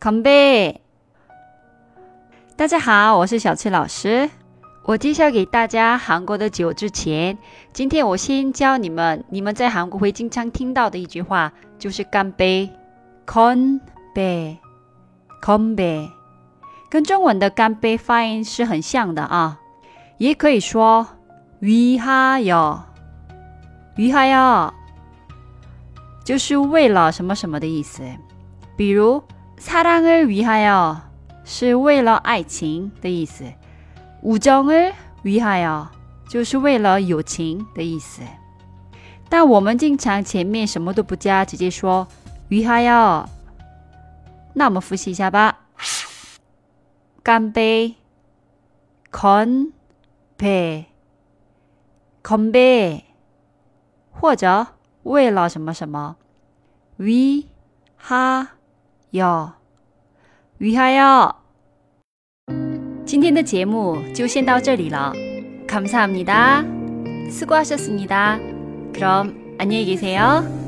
干杯！大家好，我是小七老师。我介绍给大家韩国的酒之前，今天我先教你们，你们在韩国会经常听到的一句话，就是干杯，干杯，干杯，跟中文的干杯发音是很像的啊。也可以说위하 여， 위하 여， 就是为了什么什么的意思。比如 사랑을위하여是为了爱情的意思，우정을위하여就是为了友情的意思。但我们经常前面什么都不加，直接说위하 여。 那我们复习一下吧，干杯，건 배， 건배或者为了什么什么위하 여， 위하 여。 今天的节目就先到这里了，감사합니다수고하셨습니다그럼안녕히계세요